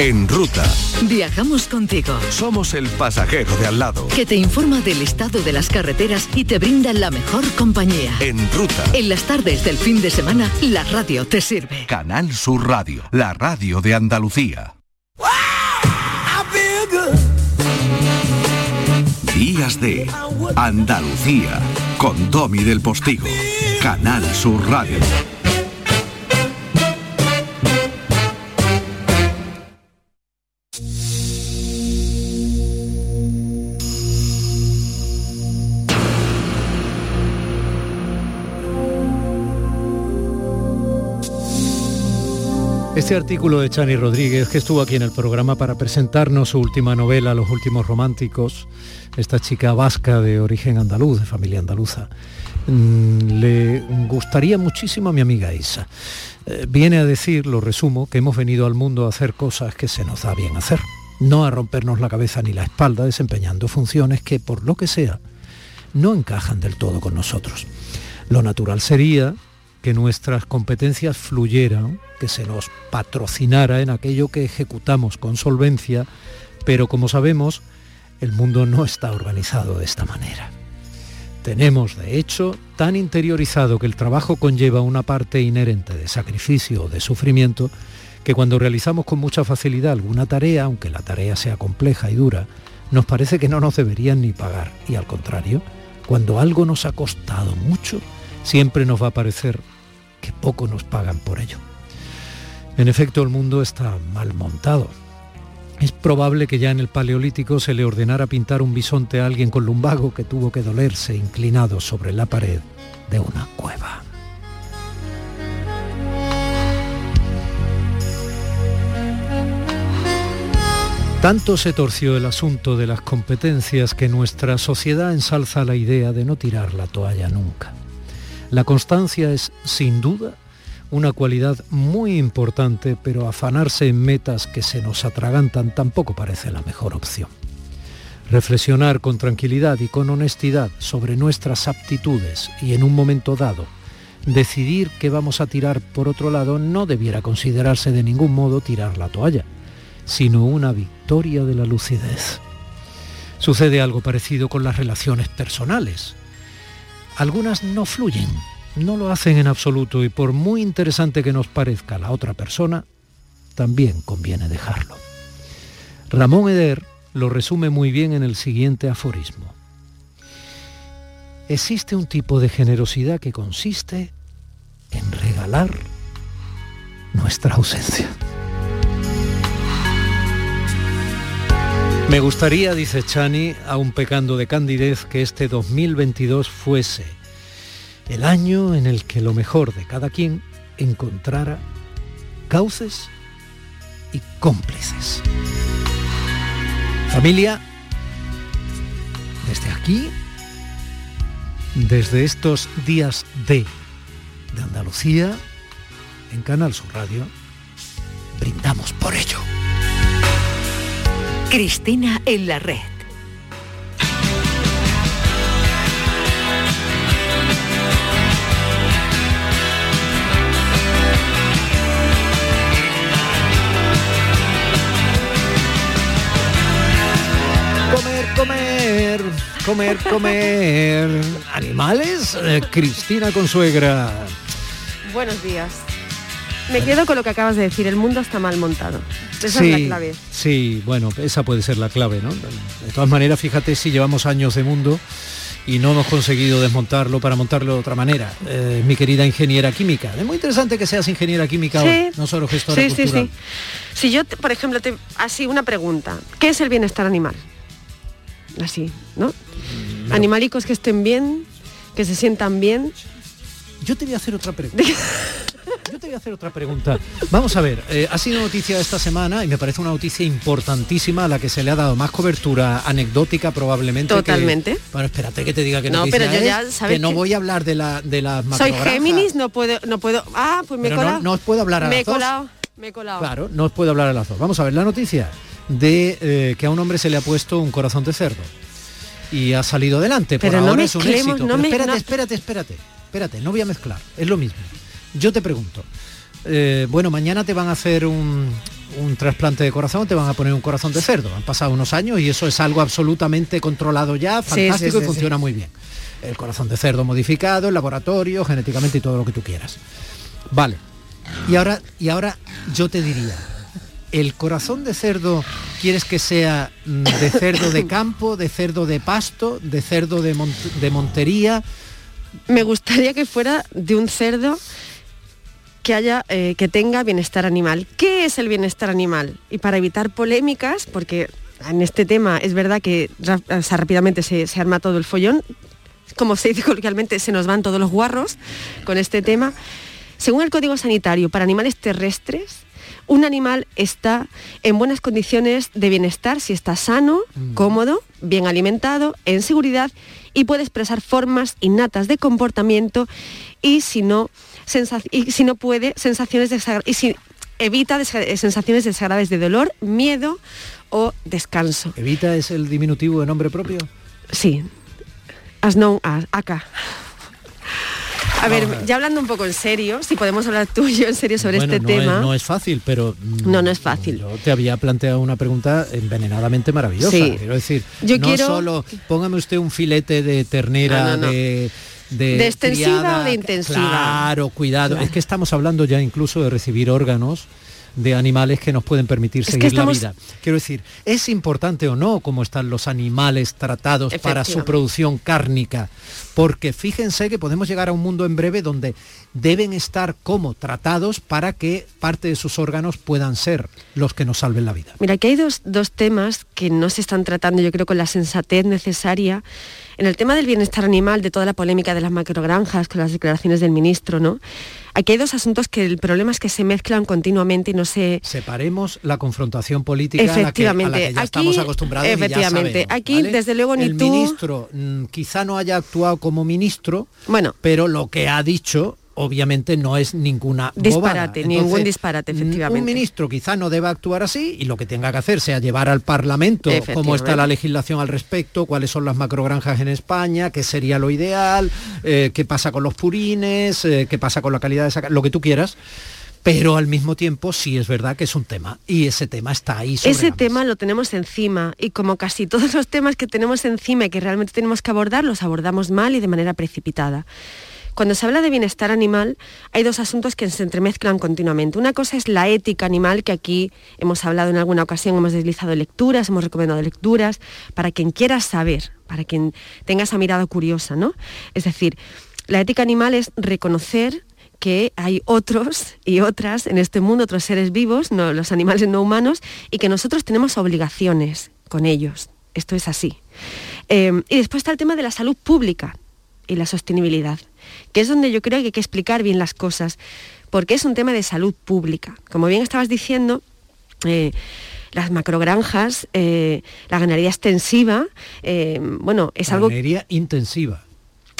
En ruta. Viajamos contigo. Somos el pasajero de al lado. Que te informa del estado de las carreteras y te brinda la mejor compañía. En ruta. En las tardes del fin de semana, la radio te sirve. Canal Sur Radio, la radio de Andalucía. Días de Andalucía con Domi del Postigo. Canal Sur Radio. Este artículo de Chani Rodríguez, que estuvo aquí en el programa para presentarnos su última novela, Los Últimos Románticos, esta chica vasca de origen andaluz, de familia andaluza, mm, le gustaría muchísimo a mi amiga Isa. Eh, viene a decir, lo resumo, que hemos venido al mundo a hacer cosas que se nos da bien hacer, no a rompernos la cabeza ni la espalda desempeñando funciones que, por lo que sea, no encajan del todo con nosotros. Lo natural sería que nuestras competencias fluyeran, que se nos patrocinara en aquello que ejecutamos con solvencia, pero como sabemos, el mundo no está organizado de esta manera. Tenemos, de hecho, tan interiorizado que el trabajo conlleva una parte inherente de sacrificio o de sufrimiento, que cuando realizamos con mucha facilidad alguna tarea, aunque la tarea sea compleja y dura, nos parece que no nos deberían ni pagar. Y al contrario, cuando algo nos ha costado mucho, siempre nos va a parecer que poco nos pagan por ello. En efecto, el mundo está mal montado. Es probable que ya en el Paleolítico se le ordenara pintar un bisonte a alguien con lumbago que tuvo que dolerse inclinado sobre la pared de una cueva. Tanto se torció el asunto de las competencias que nuestra sociedad ensalza la idea de no tirar la toalla nunca. La constancia es, sin duda, una cualidad muy importante, pero afanarse en metas que se nos atragantan tampoco parece la mejor opción. Reflexionar con tranquilidad y con honestidad sobre nuestras aptitudes y en un momento dado decidir que vamos a tirar por otro lado no debiera considerarse de ningún modo tirar la toalla, sino una victoria de la lucidez. Sucede algo parecido con las relaciones personales algunas no fluyen, no lo hacen en absoluto y por muy interesante que nos parezca la otra persona, también conviene dejarlo. Ramón Eder lo resume muy bien en el siguiente aforismo. Existe un tipo de generosidad que consiste en regalar nuestra ausencia. Me gustaría, dice Chani, aun pecando de candidez, que este 2022 fuese el año en el que lo mejor de cada quien encontrara cauces y cómplices. Familia, desde aquí, desde estos días de, de Andalucía, en Canal Sur Radio, brindamos por ello. Cristina en la red. Comer, comer, comer, comer. Animales, Eh, Cristina Consuegra. Buenos días. Me quedo con lo que acabas de decir, el mundo está mal montado. Esa sí, es la clave. Sí, bueno, esa puede ser la clave, ¿no? De todas maneras, fíjate si llevamos años de mundo y no hemos conseguido desmontarlo para montarlo de otra manera. Eh, mi querida ingeniera química. Es muy interesante que seas ingeniera química hoy, no solo gestora sí, cultural. Sí, sí. Si yo, te- por ejemplo, te, así una pregunta. ¿Qué es el bienestar animal? Así, ¿no? Animalicos que estén bien, que se sientan bien. Yo te voy a hacer otra pregunta. Yo te voy a hacer otra pregunta. Vamos a ver, eh, ha sido noticia esta semana y me parece una noticia importantísima a la que se le ha dado más cobertura anecdótica probablemente. que- Totalmente. bueno, espérate que te diga que No, pero yo es, ya, ¿sabes que no voy a hablar de la de las Soy. Géminis, no puedo, no puedo. Ah, pues me he Pero no- colado. no os puedo hablar a Me las he dos. colado, me he colado. Claro, no os puedo hablar a las dos. Vamos a ver la noticia de eh, que a un hombre se le ha puesto un corazón de cerdo y ha salido adelante. Por Pero no ahora es un éxito. no Pero me- espérate, espérate, espérate, espérate, no voy a mezclar. Es lo mismo. Yo te pregunto. eh, bueno, mañana te van a hacer un, un trasplante de corazón, te van a poner un corazón de cerdo. Han pasado unos años y eso es algo absolutamente controlado ya, Sí, fantástico sí, y funciona muy bien. El corazón de cerdo modificado, el laboratorio, genéticamente y todo lo que tú quieras. Vale. Y ahora, y ahora yo te diría, ¿el corazón de cerdo quieres que sea mm, de cerdo de campo, de cerdo de pasto, de cerdo de, mont- de montería? Me gustaría que fuera de un cerdo que haya eh, que tenga bienestar animal. ¿Qué es el bienestar animal? Y para evitar polémicas, porque en este tema es verdad que ra- o sea, rápidamente se, se arma todo el follón, como se dice coloquialmente, se nos van todos los guarros con este tema. Según el Código Sanitario, para animales terrestres, un animal está en buenas condiciones de bienestar si está sano, cómodo, bien alimentado, en seguridad y puede expresar formas innatas de comportamiento y si no, y si no puede, sensaciones desagra- y si evita desa- sensaciones desagradables de dolor, miedo o descanso. ¿Evita es el diminutivo de nombre propio? Sí. As known as, acá. A ver, ya hablando un poco en serio, si podemos hablar tú y yo en serio sobre Bueno, este no tema. Es, no es fácil, pero mm, No, no es fácil. yo te había planteado una pregunta envenenadamente maravillosa. Sí. Quiero decir, Yo no quiero- solo póngame usted un filete de ternera no, no. de de, ¿De extensiva o de intensiva? Claro, cuidado. Claro. Es que estamos hablando ya incluso de recibir órganos de animales que nos pueden permitir que seguir estamos- la vida. Quiero decir, ¿es importante o no cómo están los animales tratados para su producción cárnica? Porque fíjense que podemos llegar a un mundo en breve donde deben estar como tratados para que parte de sus órganos puedan ser los que nos salven la vida. Mira, aquí hay dos, dos temas que no se están tratando, yo creo, con la sensatez necesaria. En el tema del bienestar animal, de toda la polémica de las macrogranjas, con las declaraciones del ministro, ¿no? Aquí hay dos asuntos que el problema es que se mezclan continuamente y no se... Separemos la confrontación política a la que, a la Efectivamente, que ya aquí- estamos acostumbrados. y ya efectivamente, sabemos, aquí, ¿vale? desde luego, ni El tú- ministro mm, quizá no haya actuado como ministro, bueno, pero lo que ha dicho obviamente no es ninguna Disparate, ningún disparate, efectivamente. Un ministro quizá no deba actuar así y lo que tenga que hacer sea llevar al Parlamento cómo está la legislación al respecto, cuáles son las macrogranjas en España, qué sería lo ideal, eh, qué pasa con los purines, eh, qué pasa con la calidad de esa lo que tú quieras. Pero al mismo tiempo sí es verdad que es un tema y ese tema está ahí sobre ese tema lo tenemos encima y como casi todos los temas que tenemos encima y que realmente tenemos que abordar, los abordamos mal y de manera precipitada. Cuando se habla de bienestar animal, hay dos asuntos que se entremezclan continuamente. Una cosa es la ética animal, que aquí hemos hablado en alguna ocasión, hemos deslizado lecturas, hemos recomendado lecturas, para quien quiera saber, para quien tenga esa mirada curiosa, ¿no? Es decir, la ética animal es reconocer que hay otros y otras en este mundo, otros seres vivos, los animales no humanos, y que nosotros tenemos obligaciones con ellos. Esto es así. Eh, y después está el tema de la salud pública y la sostenibilidad, que es donde yo creo que hay que explicar bien las cosas, porque es un tema de salud pública. Como bien estabas diciendo, eh, las macrogranjas, eh, la ganadería extensiva, eh, bueno, es algo... Ganadería intensiva.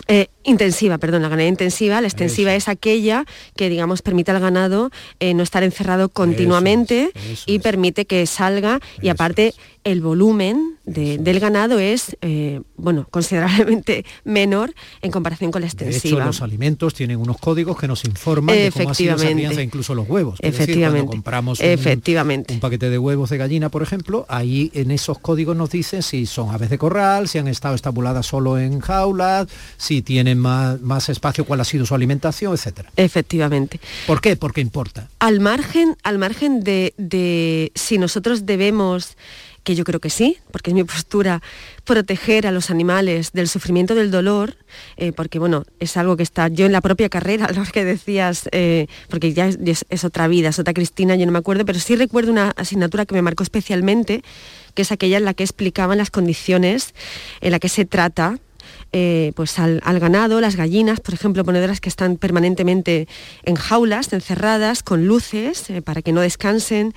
Eh, intensiva, perdón, la ganadería intensiva. La extensiva es aquella que, digamos, permite al ganado eh, no estar encerrado continuamente y permite que salga y aparte el volumen de- del ganado es, eh, bueno, considerablemente menor en comparación con la De hecho, extensiva. los alimentos tienen unos códigos que nos informan de cómo ha sido esa Efectivamente. crianza, incluso los huevos. Es decir, Efectivamente. cuando compramos un, Efectivamente. un paquete de huevos de gallina, por ejemplo, ahí en esos códigos nos dicen si son aves de corral, si han estado estabuladas solo en jaulas, si tienen más, más espacio, cuál ha sido su alimentación, etcétera. Efectivamente. ¿Por qué? Porque importa. Al margen, al margen de, de si nosotros debemos que yo creo que sí, porque es mi postura, proteger a los animales del sufrimiento del dolor, eh, porque bueno, es algo que está yo en la propia carrera, lo que decías, eh, porque ya es, otra vida, es otra Cristina, yo no me acuerdo, pero sí recuerdo una asignatura que me marcó especialmente, que es aquella en la que explicaban las condiciones en la que se trata eh, pues al, ganado, las gallinas, por ejemplo, ponedoras que están permanentemente en jaulas, encerradas, con luces, para que no descansen.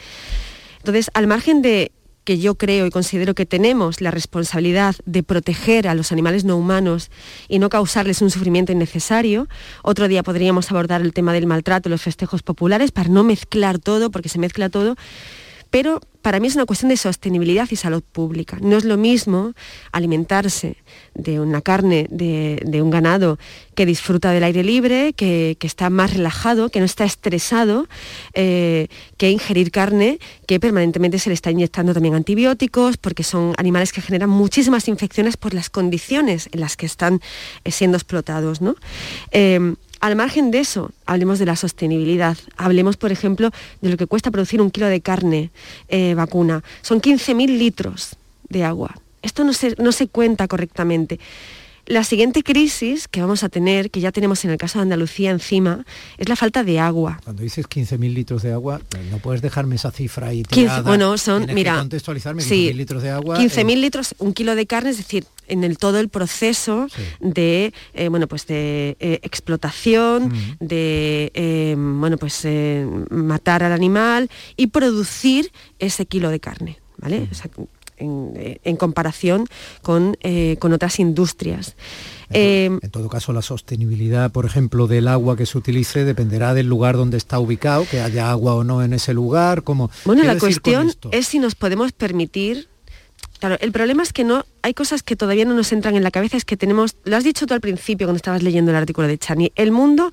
Entonces, al margen de que yo creo y considero que tenemos la responsabilidad de proteger a los animales no humanos y no causarles un sufrimiento innecesario. Otro día podríamos abordar el tema del maltrato en los festejos populares para no mezclar todo, porque se mezcla todo pero para mí es una cuestión de sostenibilidad y salud pública. No es lo mismo alimentarse de una carne de, un ganado que disfruta del aire libre, que, está más relajado, que no está estresado, eh, que ingerir carne que permanentemente se le está inyectando también antibióticos, porque son animales que generan muchísimas infecciones por las condiciones en las que están eh, siendo explotados. ¿no? Eh, al margen de eso, hablemos de la sostenibilidad. Hablemos, por ejemplo, de lo que cuesta producir un kilo de carne eh, vacuna. Son 15.000 litros de agua. Esto no no se cuenta correctamente. La siguiente crisis que vamos a tener, que ya tenemos en el caso de Andalucía encima, es la falta de agua. Cuando dices 15.000 litros de agua, no puedes dejarme esa cifra ahí tirada. bueno, son, mira, contextualizarme 15.000 litros de agua. 15.000 litros, un kilo de carne, es decir, en el todo el proceso de eh, bueno pues de eh, explotación de eh, bueno pues matar al animal y producir ese kilo de carne vale eh, en, comparación con, eh, con, otras industrias. En, eh, todo caso, la sostenibilidad, por ejemplo, del agua que se utilice dependerá del lugar donde está ubicado, que haya agua o no en ese lugar. Como, bueno, la cuestión es si nos podemos permitir Claro, el problema es que no hay cosas que todavía no nos entran en la cabeza, es que tenemos, lo has dicho tú al principio cuando estabas leyendo el artículo de Chani, el mundo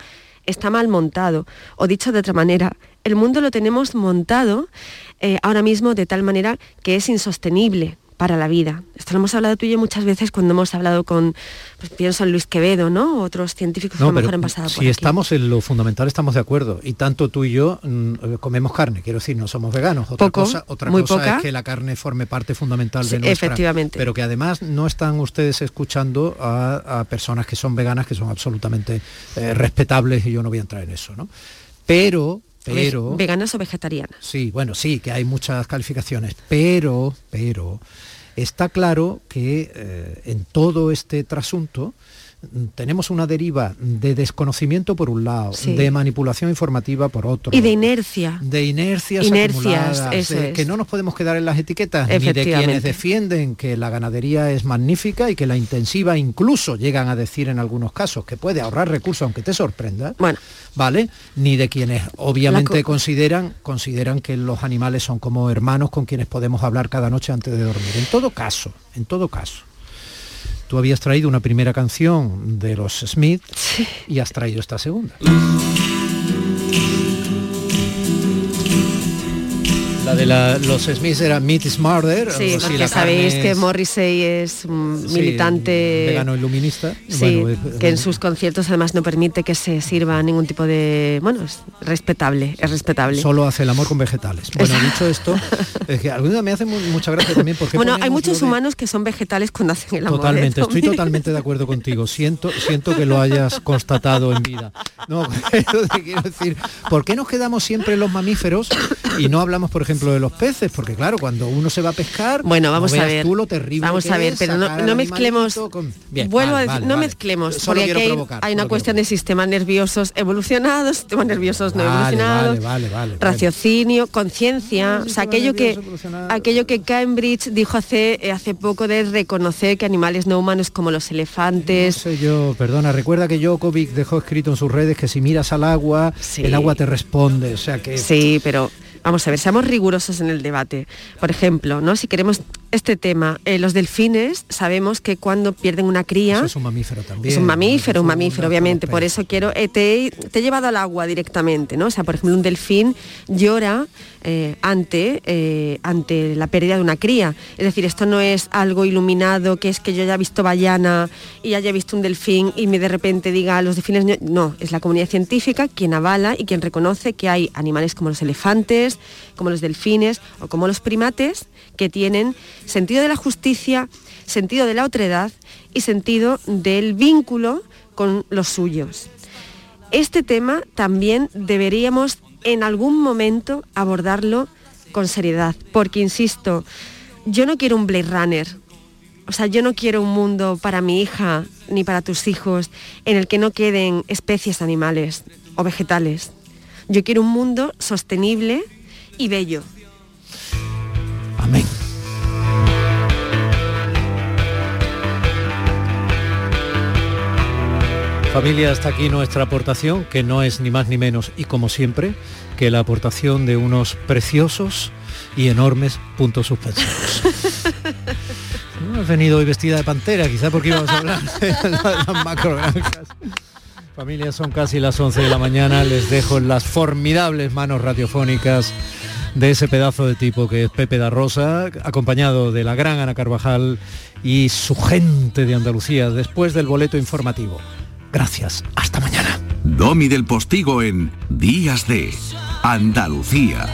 está mal montado, o dicho de otra manera, el mundo lo tenemos montado eh, ahora mismo de tal manera que es insostenible para la vida. Esto lo hemos hablado tú y yo muchas veces cuando hemos hablado con, pues pienso en Luis Quevedo, ¿no? Otros científicos que a lo mejor han pasado por Si estamos en lo fundamental, estamos de acuerdo. Y tanto tú y yo mm, comemos carne, quiero decir, no somos veganos. Otra cosa, otra cosa es que la carne forme parte fundamental de nuestra... Efectivamente. Pero que además no están ustedes escuchando a, personas que son veganas, que son absolutamente eh, respetables, y yo no voy a entrar en eso, ¿no? Pero pero veganas o vegetarianas. Sí, bueno, sí, que hay muchas calificaciones, pero, pero está claro que eh, en todo este trasunto tenemos una deriva de desconocimiento por un lado, de manipulación informativa por otro. Y de inercia. De inercias, inercias que no nos podemos quedar en las etiquetas ni de quienes defienden que la ganadería es magnífica y que la intensiva incluso llegan a decir en algunos casos que puede ahorrar recursos aunque te sorprenda. Bueno. ¿Vale? Ni de quienes obviamente consideran, consideran que los animales son como hermanos con quienes podemos hablar cada noche antes de dormir. En todo caso, en todo caso Tú habías traído una primera canción de los Smith y has traído esta segunda. La de los Smiths era Meat is Murder. Sí, porque sabéis que Morrissey es un militante... Vegano iluminista. Sí, que en sus conciertos además no permite que se sirva ningún tipo de... Bueno, es respetable, es respetable. Solo hace el amor con vegetales. Bueno, dicho esto, es que alguna me hace mucha gracia también porque... Bueno, hay muchos humanos que son vegetales cuando hacen el amor. ¿eh? Totalmente, estoy totalmente de acuerdo contigo. Siento, siento que lo hayas constatado en vida. No, quiero decir, ¿por qué nos quedamos siempre los mamíferos y no hablamos, por ejemplo, de los peces, porque claro, cuando uno se va a pescar, bueno, vamos a ver, tú lo terrible vamos a ver, pero no, mezclemos, vuelvo a decir, no mezclemos, porque hay, una cuestión de sistemas nerviosos evolucionados, sistemas nerviosos no evolucionados, raciocinio, conciencia, o sea, aquello que aquello que Cambridge dijo hace eh, hace poco de reconocer que animales no humanos como los elefantes. No sé yo, perdona, recuerda que Jokovic dejó escrito en sus redes que si miras al agua, el agua te responde, o sea que Sí, pero Vamos a ver, seamos rigurosos en el debate. Por ejemplo, ¿no? si queremos este tema. Eh, los delfines sabemos que cuando pierden una cría... Eso es un mamífero también. Es un mamífero, un mamífero, obviamente. Por eso quiero... Eh, te, te, he llevado al agua directamente, ¿no? O sea, por ejemplo, un delfín llora eh, ante, eh, ante la pérdida de una cría. Es decir, esto no es algo iluminado, que es que yo haya visto ballana y haya visto un delfín y me de repente diga los delfines... No, es la comunidad científica quien avala y quien reconoce que hay animales como los elefantes, como los delfines o como los primates que tienen sentido de la justicia, sentido de la otredad y sentido del vínculo con los suyos. Este tema también deberíamos en algún momento abordarlo con seriedad, porque insisto, yo no quiero un Blade Runner, o sea, yo no quiero un mundo para mi hija ni para tus hijos en el que no queden especies animales o vegetales. Yo quiero un mundo sostenible y bello. Familia, hasta aquí nuestra aportación, que no es ni más ni menos, y como siempre, que la aportación de unos preciosos y enormes puntos suspensivos. No has venido hoy vestida de pantera, quizá porque íbamos a hablar de las macrogranjas. Familia, son casi las 11 de la mañana, les dejo en las formidables manos radiofónicas de ese pedazo de tipo que es Pepe da Rosa, acompañado de la gran Ana Carvajal y su gente de Andalucía, después del boleto informativo. Gracias, hasta mañana. Domi del Postigo en Días de Andalucía.